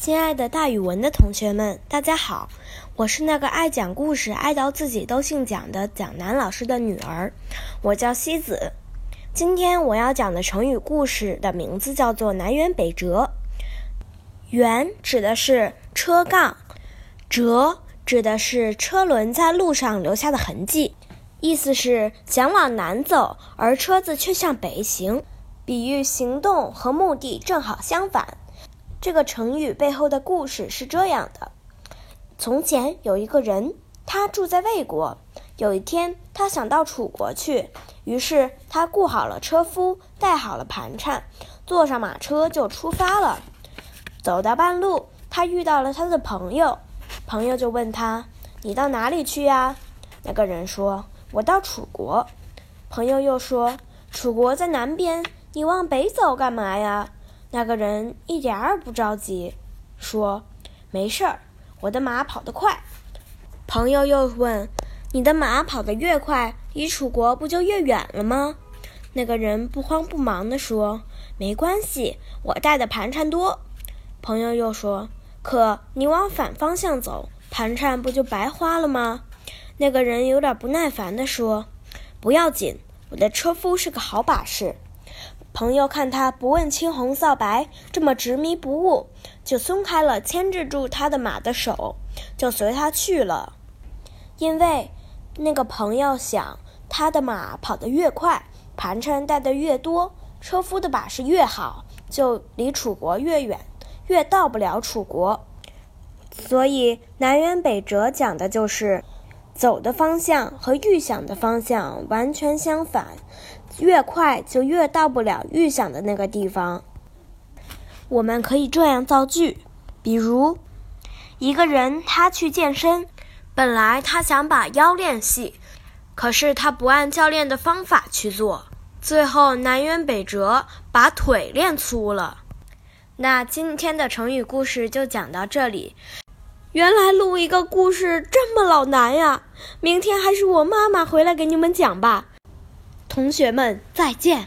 亲爱的，大语文的同学们，大家好！我是那个爱讲故事、爱到自己都姓蒋的蒋楠老师的女儿，我叫西子。今天我要讲的成语故事的名字叫做“南辕北辙”。辕指的是车杠，辙指的是车轮在路上留下的痕迹，意思是想往南走，而车子却向北行，比喻行动和目的正好相反。这个成语背后的故事是这样的：从前有一个人，他住在魏国。有一天，他想到楚国去，于是他雇好了车夫，带好了盘缠，坐上马车就出发了。走到半路，他遇到了他的朋友，朋友就问他：“你到哪里去呀？”那个人说：“我到楚国。”朋友又说：“楚国在南边，你往北走干嘛呀？”那个人一点儿不着急，说：“没事儿，我的马跑得快。”朋友又问：“你的马跑得越快，离楚国不就越远了吗？”那个人不慌不忙地说：“没关系，我带的盘缠多。”朋友又说：“可你往反方向走，盘缠不就白花了吗？”那个人有点不耐烦地说：“不要紧，我的车夫是个好把式。”朋友看他不问青红皂白，这么执迷不悟，就松开了牵制住他的马的手，就随他去了。因为那个朋友想，他的马跑得越快，盘缠带得越多，车夫的把式越好，就离楚国越远，越到不了楚国。所以南辕北辙讲的就是。走的方向和预想的方向完全相反，越快就越到不了预想的那个地方。我们可以这样造句，比如，一个人他去健身，本来他想把腰练细，可是他不按教练的方法去做，最后南辕北辙，把腿练粗了。那今天的成语故事就讲到这里。原来录一个故事这么老难呀！明天还是我妈妈回来给你们讲吧。同学们，再见。